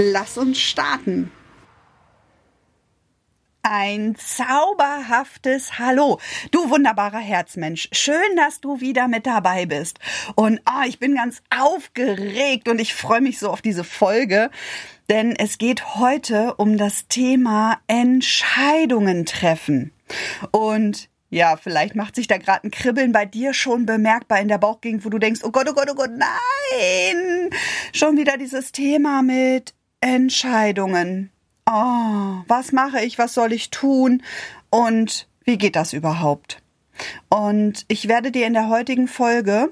Lass uns starten. Ein zauberhaftes Hallo. Du wunderbarer Herzmensch. Schön, dass du wieder mit dabei bist. Und ah, ich bin ganz aufgeregt und ich freue mich so auf diese Folge, denn es geht heute um das Thema Entscheidungen treffen. Und ja, vielleicht macht sich da gerade ein Kribbeln bei dir schon bemerkbar in der Bauchgegend, wo du denkst, oh Gott, oh Gott, oh Gott, nein! Schon wieder dieses Thema mit Entscheidungen. Oh, was mache ich, was soll ich tun und wie geht das überhaupt? Und ich werde dir in der heutigen Folge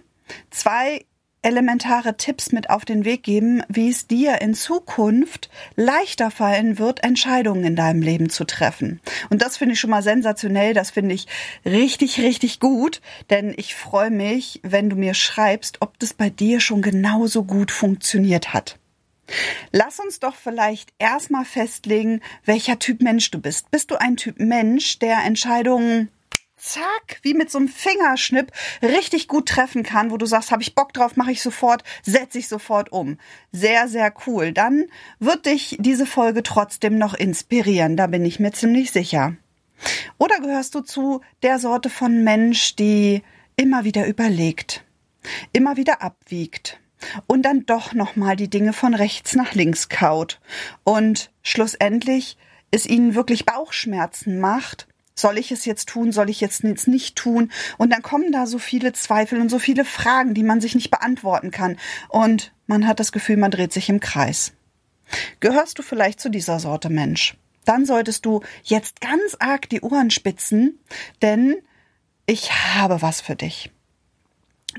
zwei elementare Tipps mit auf den Weg geben, wie es dir in Zukunft leichter fallen wird, Entscheidungen in deinem Leben zu treffen. Und das finde ich schon mal sensationell, das finde ich richtig, richtig gut, denn ich freue mich, wenn du mir schreibst, ob das bei dir schon genauso gut funktioniert hat. Lass uns doch vielleicht erstmal festlegen, welcher Typ Mensch du bist. Bist du ein Typ Mensch, der Entscheidungen zack, wie mit so einem Fingerschnipp richtig gut treffen kann, wo du sagst, habe ich Bock drauf, mache ich sofort, setze ich sofort um. Sehr, sehr cool. Dann wird dich diese Folge trotzdem noch inspirieren, da bin ich mir ziemlich sicher. Oder gehörst du zu der Sorte von Mensch, die immer wieder überlegt, immer wieder abwiegt, und dann doch nochmal die Dinge von rechts nach links kaut und schlussendlich es ihnen wirklich Bauchschmerzen macht. Soll ich es jetzt tun? Soll ich jetzt nicht tun? Und dann kommen da so viele Zweifel und so viele Fragen, die man sich nicht beantworten kann. Und man hat das Gefühl, man dreht sich im Kreis. Gehörst du vielleicht zu dieser Sorte Mensch? Dann solltest du jetzt ganz arg die Ohren spitzen, denn ich habe was für dich.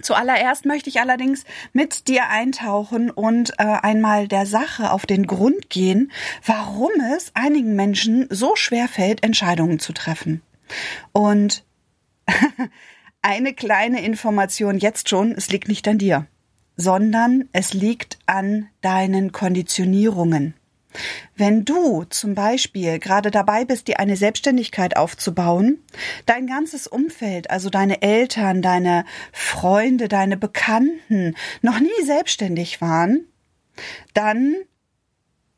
Zuallererst möchte ich allerdings mit dir eintauchen und äh, einmal der Sache auf den Grund gehen, warum es einigen Menschen so schwer fällt, Entscheidungen zu treffen. Und eine kleine Information jetzt schon, es liegt nicht an dir, sondern es liegt an deinen Konditionierungen. Wenn du zum Beispiel gerade dabei bist, dir eine Selbstständigkeit aufzubauen, dein ganzes Umfeld, also deine Eltern, deine Freunde, deine Bekannten noch nie selbstständig waren, dann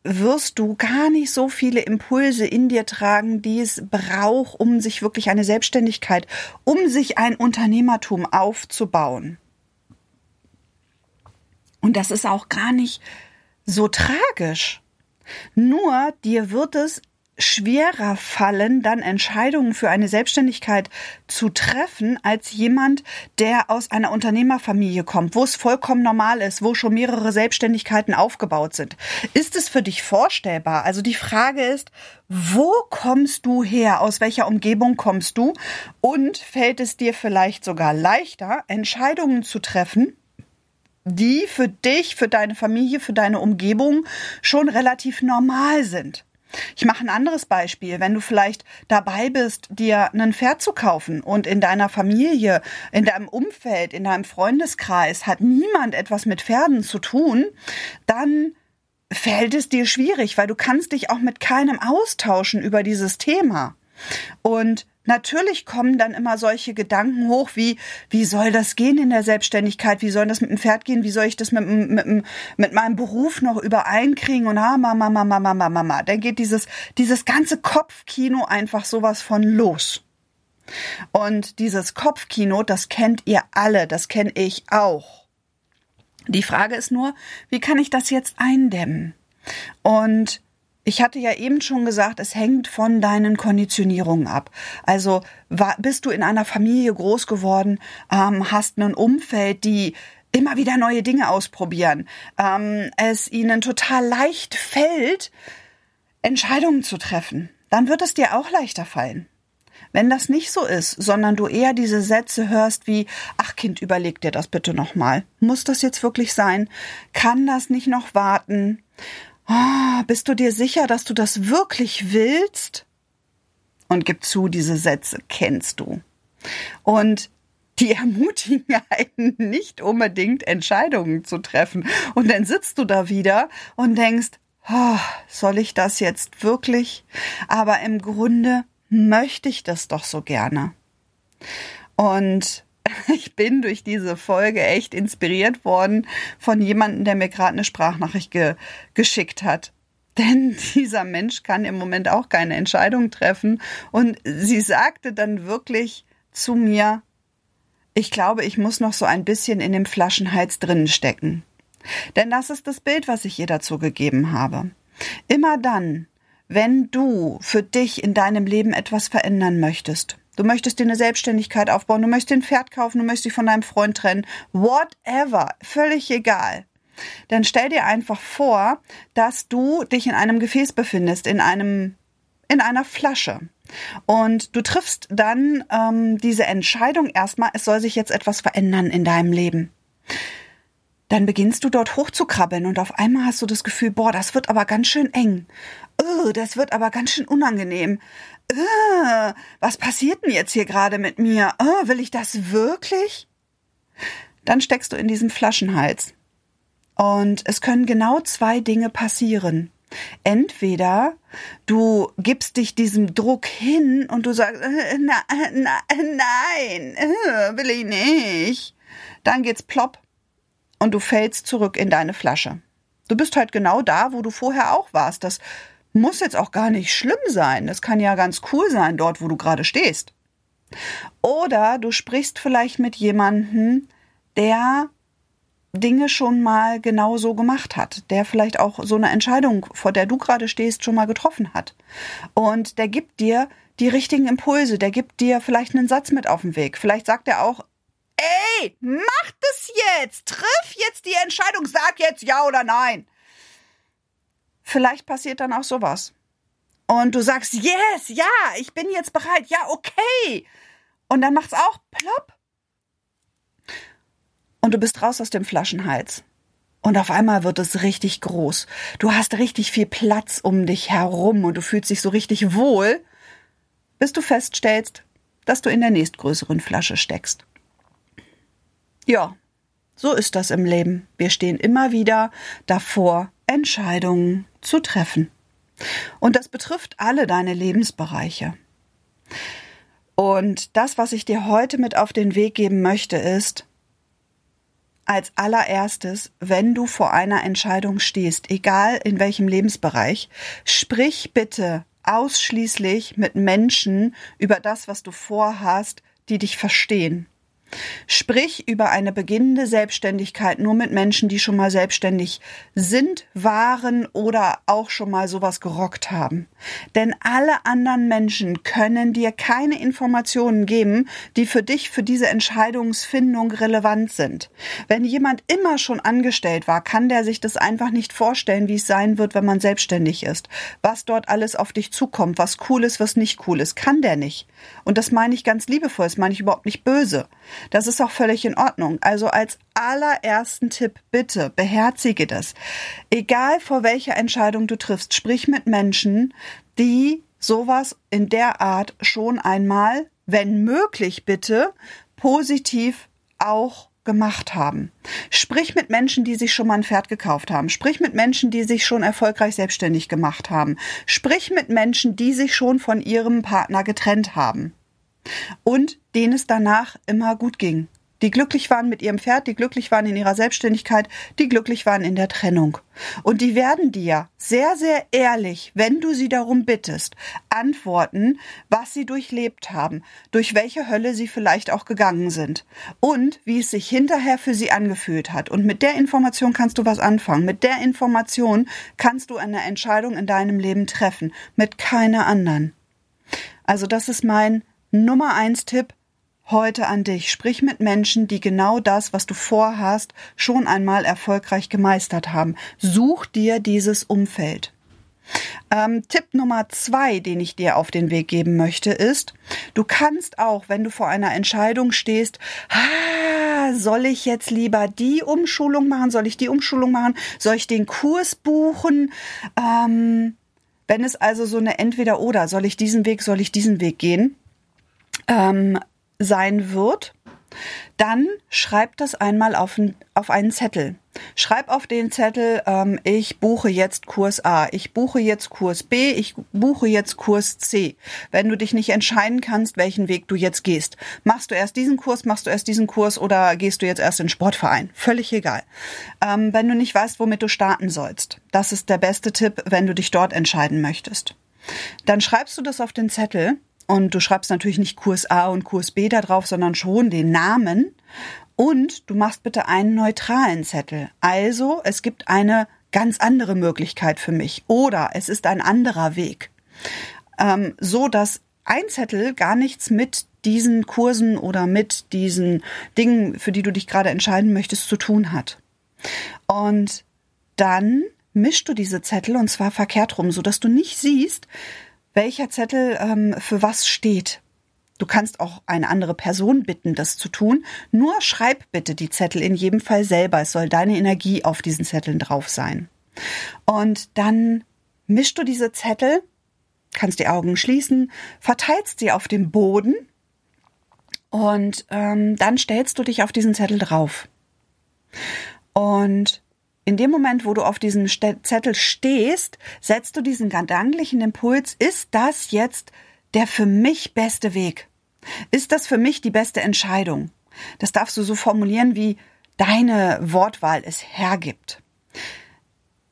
wirst du gar nicht so viele Impulse in dir tragen, die es braucht, um sich wirklich eine Selbstständigkeit, um sich ein Unternehmertum aufzubauen. Und das ist auch gar nicht so tragisch. Nur dir wird es schwerer fallen, dann Entscheidungen für eine Selbstständigkeit zu treffen, als jemand, der aus einer Unternehmerfamilie kommt, wo es vollkommen normal ist, wo schon mehrere Selbstständigkeiten aufgebaut sind. Ist es für dich vorstellbar? Also die Frage ist, wo kommst du her? Aus welcher Umgebung kommst du? Und fällt es dir vielleicht sogar leichter, Entscheidungen zu treffen, die für dich, für deine Familie, für deine Umgebung schon relativ normal sind. Ich mache ein anderes Beispiel. Wenn du vielleicht dabei bist, dir ein Pferd zu kaufen und in deiner Familie, in deinem Umfeld, in deinem Freundeskreis hat niemand etwas mit Pferden zu tun, dann fällt es dir schwierig, weil du kannst dich auch mit keinem austauschen über dieses Thema. Und Natürlich kommen dann immer solche Gedanken hoch wie, wie soll das gehen in der Selbstständigkeit? Wie soll das mit dem Pferd gehen? Wie soll ich das mit, mit, mit meinem Beruf noch übereinkriegen? Und ah, Mama, Mama, Mama, Mama. Dann geht dieses, dieses ganze Kopfkino einfach sowas von los. Und dieses Kopfkino, das kennt ihr alle, das kenne ich auch. Die Frage ist nur, wie kann ich das jetzt eindämmen? Und ich hatte ja eben schon gesagt, es hängt von deinen Konditionierungen ab. Also war, bist du in einer Familie groß geworden, ähm, hast ein Umfeld, die immer wieder neue Dinge ausprobieren, ähm, es ihnen total leicht fällt, Entscheidungen zu treffen, dann wird es dir auch leichter fallen. Wenn das nicht so ist, sondern du eher diese Sätze hörst wie, ach Kind, überleg dir das bitte nochmal. Muss das jetzt wirklich sein? Kann das nicht noch warten? Oh, bist du dir sicher, dass du das wirklich willst? Und gib zu, diese Sätze kennst du. Und die ermutigen einen nicht unbedingt Entscheidungen zu treffen. Und dann sitzt du da wieder und denkst, oh, soll ich das jetzt wirklich? Aber im Grunde möchte ich das doch so gerne. Und ich bin durch diese Folge echt inspiriert worden von jemandem, der mir gerade eine Sprachnachricht ge geschickt hat. Denn dieser Mensch kann im Moment auch keine Entscheidung treffen. Und sie sagte dann wirklich zu mir, ich glaube, ich muss noch so ein bisschen in dem Flaschenhals drinnen stecken. Denn das ist das Bild, was ich ihr dazu gegeben habe. Immer dann, wenn du für dich in deinem Leben etwas verändern möchtest, du möchtest dir eine Selbstständigkeit aufbauen, du möchtest ein Pferd kaufen, du möchtest dich von deinem Freund trennen, whatever, völlig egal. Dann stell dir einfach vor, dass du dich in einem Gefäß befindest, in einem, in einer Flasche. Und du triffst dann ähm, diese Entscheidung erstmal, es soll sich jetzt etwas verändern in deinem Leben. Dann beginnst du dort hochzukrabbeln und auf einmal hast du das Gefühl, boah, das wird aber ganz schön eng. Oh, das wird aber ganz schön unangenehm. Oh, was passiert denn jetzt hier gerade mit mir? Oh, will ich das wirklich? Dann steckst du in diesem Flaschenhals. Und es können genau zwei Dinge passieren. Entweder du gibst dich diesem Druck hin und du sagst, äh, na, na, nein, äh, will ich nicht. Dann geht's plopp und du fällst zurück in deine Flasche. Du bist halt genau da, wo du vorher auch warst. Das muss jetzt auch gar nicht schlimm sein. Das kann ja ganz cool sein, dort, wo du gerade stehst. Oder du sprichst vielleicht mit jemandem, der Dinge schon mal genau so gemacht hat, der vielleicht auch so eine Entscheidung, vor der du gerade stehst, schon mal getroffen hat. Und der gibt dir die richtigen Impulse, der gibt dir vielleicht einen Satz mit auf den Weg. Vielleicht sagt er auch, ey, mach das jetzt, triff jetzt die Entscheidung, sag jetzt ja oder nein. Vielleicht passiert dann auch sowas. Und du sagst, yes, ja, ich bin jetzt bereit, ja, okay. Und dann macht's auch plopp und du bist raus aus dem Flaschenhals. Und auf einmal wird es richtig groß. Du hast richtig viel Platz um dich herum und du fühlst dich so richtig wohl, bis du feststellst, dass du in der nächstgrößeren Flasche steckst. Ja, so ist das im Leben. Wir stehen immer wieder davor, Entscheidungen zu treffen. Und das betrifft alle deine Lebensbereiche. Und das, was ich dir heute mit auf den Weg geben möchte, ist, als allererstes, wenn du vor einer Entscheidung stehst, egal in welchem Lebensbereich, sprich bitte ausschließlich mit Menschen über das, was du vorhast, die dich verstehen. Sprich über eine beginnende Selbstständigkeit nur mit Menschen, die schon mal selbstständig sind, waren oder auch schon mal sowas gerockt haben. Denn alle anderen Menschen können dir keine Informationen geben, die für dich für diese Entscheidungsfindung relevant sind. Wenn jemand immer schon angestellt war, kann der sich das einfach nicht vorstellen, wie es sein wird, wenn man selbstständig ist. Was dort alles auf dich zukommt, was cool ist, was nicht cool ist, kann der nicht. Und das meine ich ganz liebevoll, das meine ich überhaupt nicht böse. Das ist auch völlig in Ordnung. Also als allerersten Tipp, bitte beherzige das. Egal vor welcher Entscheidung du triffst, sprich mit Menschen, die sowas in der Art schon einmal, wenn möglich bitte, positiv auch gemacht haben. Sprich mit Menschen, die sich schon mal ein Pferd gekauft haben. Sprich mit Menschen, die sich schon erfolgreich selbstständig gemacht haben. Sprich mit Menschen, die sich schon von ihrem Partner getrennt haben und denen es danach immer gut ging. Die glücklich waren mit ihrem Pferd, die glücklich waren in ihrer Selbstständigkeit, die glücklich waren in der Trennung. Und die werden dir sehr, sehr ehrlich, wenn du sie darum bittest, antworten, was sie durchlebt haben, durch welche Hölle sie vielleicht auch gegangen sind und wie es sich hinterher für sie angefühlt hat. Und mit der Information kannst du was anfangen. Mit der Information kannst du eine Entscheidung in deinem Leben treffen, mit keiner anderen. Also das ist mein Nummer eins Tipp heute an dich. Sprich mit Menschen, die genau das, was du vorhast, schon einmal erfolgreich gemeistert haben. Such dir dieses Umfeld. Ähm, Tipp Nummer zwei, den ich dir auf den Weg geben möchte, ist, du kannst auch, wenn du vor einer Entscheidung stehst, soll ich jetzt lieber die Umschulung machen? Soll ich die Umschulung machen? Soll ich den Kurs buchen? Ähm, wenn es also so eine Entweder-Oder, soll ich diesen Weg, soll ich diesen Weg gehen, ähm, sein wird, dann schreib das einmal auf, ein, auf einen Zettel. Schreib auf den Zettel, ähm, ich buche jetzt Kurs A, ich buche jetzt Kurs B, ich buche jetzt Kurs C. Wenn du dich nicht entscheiden kannst, welchen Weg du jetzt gehst. Machst du erst diesen Kurs, machst du erst diesen Kurs oder gehst du jetzt erst in den Sportverein? Völlig egal. Ähm, wenn du nicht weißt, womit du starten sollst. Das ist der beste Tipp, wenn du dich dort entscheiden möchtest. Dann schreibst du das auf den Zettel und du schreibst natürlich nicht Kurs A und Kurs B da drauf, sondern schon den Namen. Und du machst bitte einen neutralen Zettel. Also es gibt eine ganz andere Möglichkeit für mich oder es ist ein anderer Weg. Ähm, so dass ein Zettel gar nichts mit diesen Kursen oder mit diesen Dingen, für die du dich gerade entscheiden möchtest, zu tun hat. Und dann mischst du diese Zettel und zwar verkehrt rum, so dass du nicht siehst, welcher Zettel ähm, für was steht. Du kannst auch eine andere Person bitten, das zu tun. Nur schreib bitte die Zettel in jedem Fall selber. Es soll deine Energie auf diesen Zetteln drauf sein. Und dann mischst du diese Zettel, kannst die Augen schließen, verteilst sie auf dem Boden und ähm, dann stellst du dich auf diesen Zettel drauf. Und in dem Moment, wo du auf diesem Zettel stehst, setzt du diesen gedanklichen Impuls, ist das jetzt der für mich beste Weg? Ist das für mich die beste Entscheidung? Das darfst du so formulieren, wie deine Wortwahl es hergibt.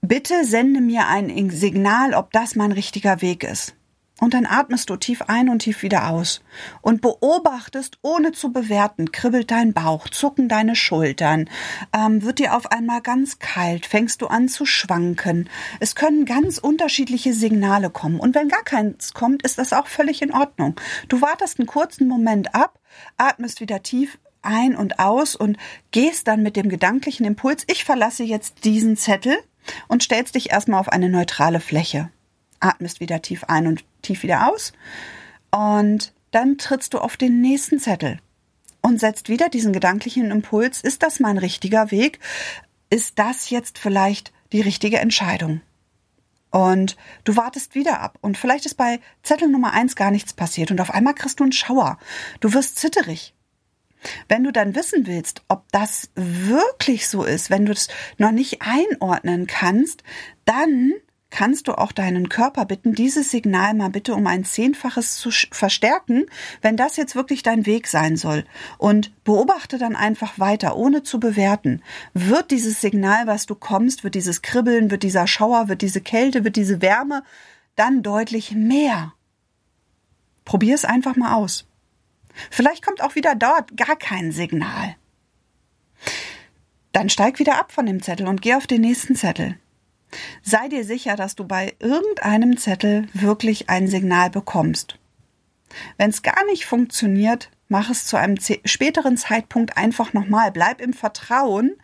Bitte sende mir ein Signal, ob das mein richtiger Weg ist. Und dann atmest du tief ein und tief wieder aus und beobachtest, ohne zu bewerten, kribbelt dein Bauch, zucken deine Schultern, ähm, wird dir auf einmal ganz kalt, fängst du an zu schwanken. Es können ganz unterschiedliche Signale kommen. Und wenn gar keins kommt, ist das auch völlig in Ordnung. Du wartest einen kurzen Moment ab, atmest wieder tief ein und aus und gehst dann mit dem gedanklichen Impuls, ich verlasse jetzt diesen Zettel und stellst dich erstmal auf eine neutrale Fläche atmest wieder tief ein und tief wieder aus. Und dann trittst du auf den nächsten Zettel und setzt wieder diesen gedanklichen Impuls. Ist das mein richtiger Weg? Ist das jetzt vielleicht die richtige Entscheidung? Und du wartest wieder ab. Und vielleicht ist bei Zettel Nummer eins gar nichts passiert. Und auf einmal kriegst du einen Schauer. Du wirst zitterig. Wenn du dann wissen willst, ob das wirklich so ist, wenn du es noch nicht einordnen kannst, dann kannst du auch deinen Körper bitten, dieses Signal mal bitte um ein Zehnfaches zu verstärken, wenn das jetzt wirklich dein Weg sein soll. Und beobachte dann einfach weiter, ohne zu bewerten. Wird dieses Signal, was du kommst, wird dieses Kribbeln, wird dieser Schauer, wird diese Kälte, wird diese Wärme dann deutlich mehr. Probier es einfach mal aus. Vielleicht kommt auch wieder dort gar kein Signal. Dann steig wieder ab von dem Zettel und geh auf den nächsten Zettel. Sei dir sicher, dass du bei irgendeinem Zettel wirklich ein Signal bekommst. Wenn es gar nicht funktioniert, mach es zu einem späteren Zeitpunkt einfach nochmal. Bleib im Vertrauen,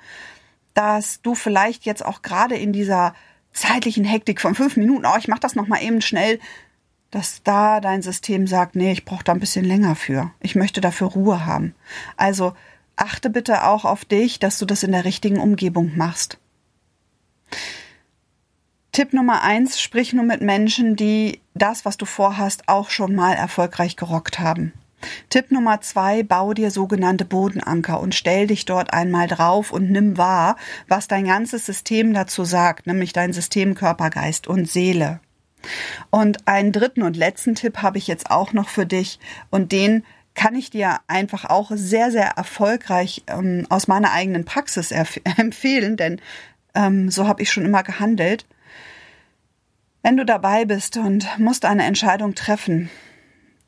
dass du vielleicht jetzt auch gerade in dieser zeitlichen Hektik von fünf Minuten, oh, ich mach das nochmal eben schnell, dass da dein System sagt, nee, ich brauche da ein bisschen länger für. Ich möchte dafür Ruhe haben. Also achte bitte auch auf dich, dass du das in der richtigen Umgebung machst. Tipp Nummer eins, sprich nur mit Menschen, die das, was du vorhast, auch schon mal erfolgreich gerockt haben. Tipp Nummer zwei, bau dir sogenannte Bodenanker und stell dich dort einmal drauf und nimm wahr, was dein ganzes System dazu sagt, nämlich dein System Körper, Geist und Seele. Und einen dritten und letzten Tipp habe ich jetzt auch noch für dich und den kann ich dir einfach auch sehr, sehr erfolgreich ähm, aus meiner eigenen Praxis empfehlen, denn ähm, so habe ich schon immer gehandelt. Wenn du dabei bist und musst eine Entscheidung treffen,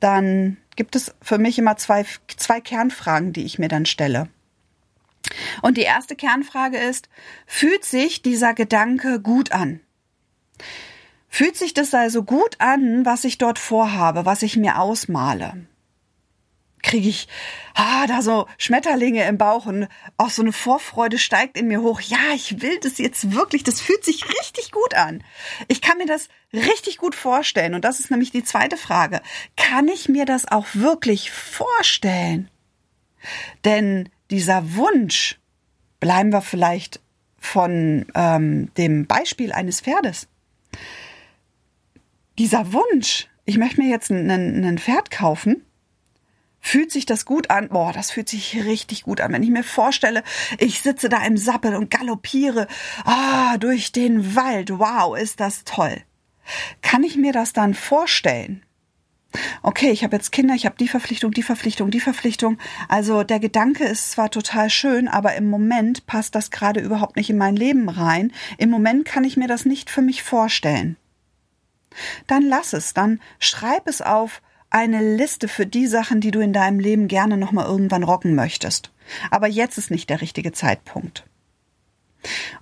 dann gibt es für mich immer zwei, zwei Kernfragen, die ich mir dann stelle. Und die erste Kernfrage ist, fühlt sich dieser Gedanke gut an? Fühlt sich das also gut an, was ich dort vorhabe, was ich mir ausmale? Kriege ich ah, da so Schmetterlinge im Bauch und auch so eine Vorfreude steigt in mir hoch. Ja, ich will das jetzt wirklich. Das fühlt sich richtig gut an. Ich kann mir das richtig gut vorstellen. Und das ist nämlich die zweite Frage. Kann ich mir das auch wirklich vorstellen? Denn dieser Wunsch, bleiben wir vielleicht von ähm, dem Beispiel eines Pferdes. Dieser Wunsch, ich möchte mir jetzt ein, ein Pferd kaufen, Fühlt sich das gut an? Boah, das fühlt sich richtig gut an. Wenn ich mir vorstelle, ich sitze da im Sappel und galoppiere ah, durch den Wald. Wow, ist das toll. Kann ich mir das dann vorstellen? Okay, ich habe jetzt Kinder, ich habe die Verpflichtung, die Verpflichtung, die Verpflichtung. Also der Gedanke ist zwar total schön, aber im Moment passt das gerade überhaupt nicht in mein Leben rein. Im Moment kann ich mir das nicht für mich vorstellen. Dann lass es, dann schreib es auf, eine Liste für die Sachen, die du in deinem Leben gerne nochmal irgendwann rocken möchtest. Aber jetzt ist nicht der richtige Zeitpunkt.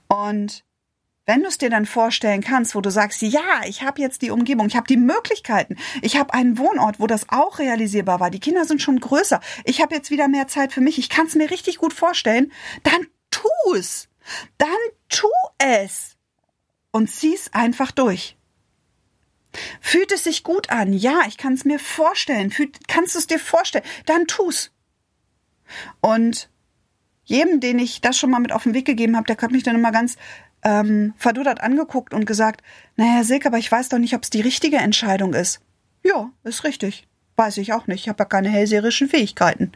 Und wenn du es dir dann vorstellen kannst, wo du sagst, ja, ich habe jetzt die Umgebung, ich habe die Möglichkeiten, ich habe einen Wohnort, wo das auch realisierbar war, die Kinder sind schon größer, ich habe jetzt wieder mehr Zeit für mich, ich kann es mir richtig gut vorstellen, dann tu es. Dann tu es. Und zieh's einfach durch. Fühlt es sich gut an? Ja, ich kann es mir vorstellen. Fühlt, kannst du es dir vorstellen? Dann tu's. Und jedem, den ich das schon mal mit auf den Weg gegeben habe, der hat mich dann immer ganz ähm, verduddert angeguckt und gesagt, naja, Silke, aber ich weiß doch nicht, ob es die richtige Entscheidung ist. Ja, ist richtig. Weiß ich auch nicht. Ich habe ja keine hellseherischen Fähigkeiten.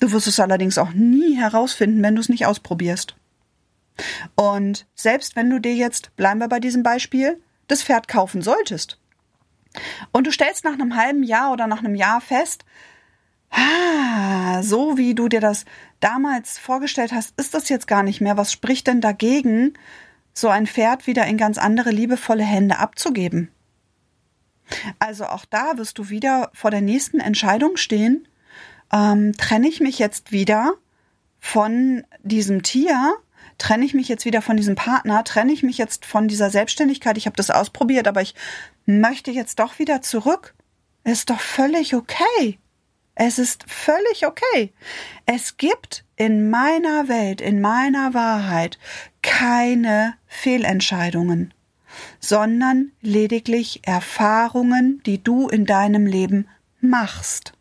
Du wirst es allerdings auch nie herausfinden, wenn du es nicht ausprobierst. Und selbst wenn du dir jetzt, bleiben wir bei diesem Beispiel, das Pferd kaufen solltest. Und du stellst nach einem halben Jahr oder nach einem Jahr fest, ah, so wie du dir das damals vorgestellt hast, ist das jetzt gar nicht mehr. Was spricht denn dagegen, so ein Pferd wieder in ganz andere liebevolle Hände abzugeben? Also auch da wirst du wieder vor der nächsten Entscheidung stehen. Ähm, trenne ich mich jetzt wieder von diesem Tier trenne ich mich jetzt wieder von diesem Partner, trenne ich mich jetzt von dieser Selbstständigkeit, ich habe das ausprobiert, aber ich möchte jetzt doch wieder zurück. Ist doch völlig okay. Es ist völlig okay. Es gibt in meiner Welt, in meiner Wahrheit keine Fehlentscheidungen, sondern lediglich Erfahrungen, die du in deinem Leben machst.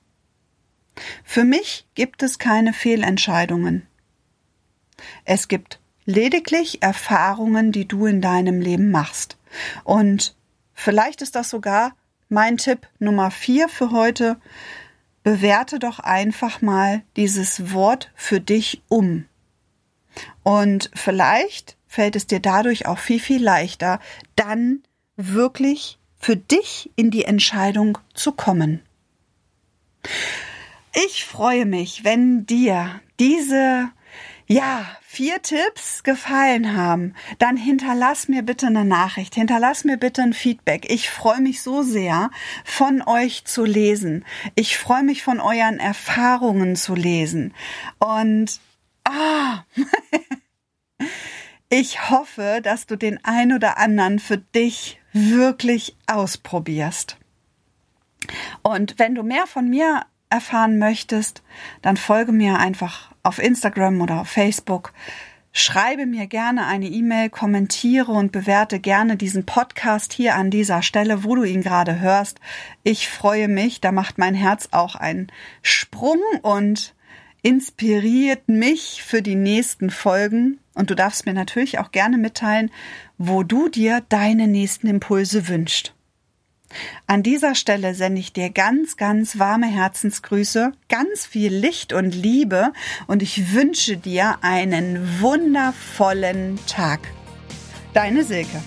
Für mich gibt es keine Fehlentscheidungen. Es gibt lediglich Erfahrungen, die du in deinem Leben machst. Und vielleicht ist das sogar mein Tipp Nummer vier für heute. Bewerte doch einfach mal dieses Wort für dich um. Und vielleicht fällt es dir dadurch auch viel, viel leichter, dann wirklich für dich in die Entscheidung zu kommen. Ich freue mich, wenn dir diese ja, vier Tipps gefallen haben, dann hinterlass mir bitte eine Nachricht, hinterlass mir bitte ein Feedback. Ich freue mich so sehr, von euch zu lesen. Ich freue mich von euren Erfahrungen zu lesen. Und ah, ich hoffe, dass du den ein oder anderen für dich wirklich ausprobierst. Und wenn du mehr von mir erfahren möchtest, dann folge mir einfach auf Instagram oder auf Facebook. Schreibe mir gerne eine E-Mail, kommentiere und bewerte gerne diesen Podcast hier an dieser Stelle, wo du ihn gerade hörst. Ich freue mich, da macht mein Herz auch einen Sprung und inspiriert mich für die nächsten Folgen. Und du darfst mir natürlich auch gerne mitteilen, wo du dir deine nächsten Impulse wünschst. An dieser Stelle sende ich dir ganz, ganz warme Herzensgrüße, ganz viel Licht und Liebe und ich wünsche dir einen wundervollen Tag. Deine Silke.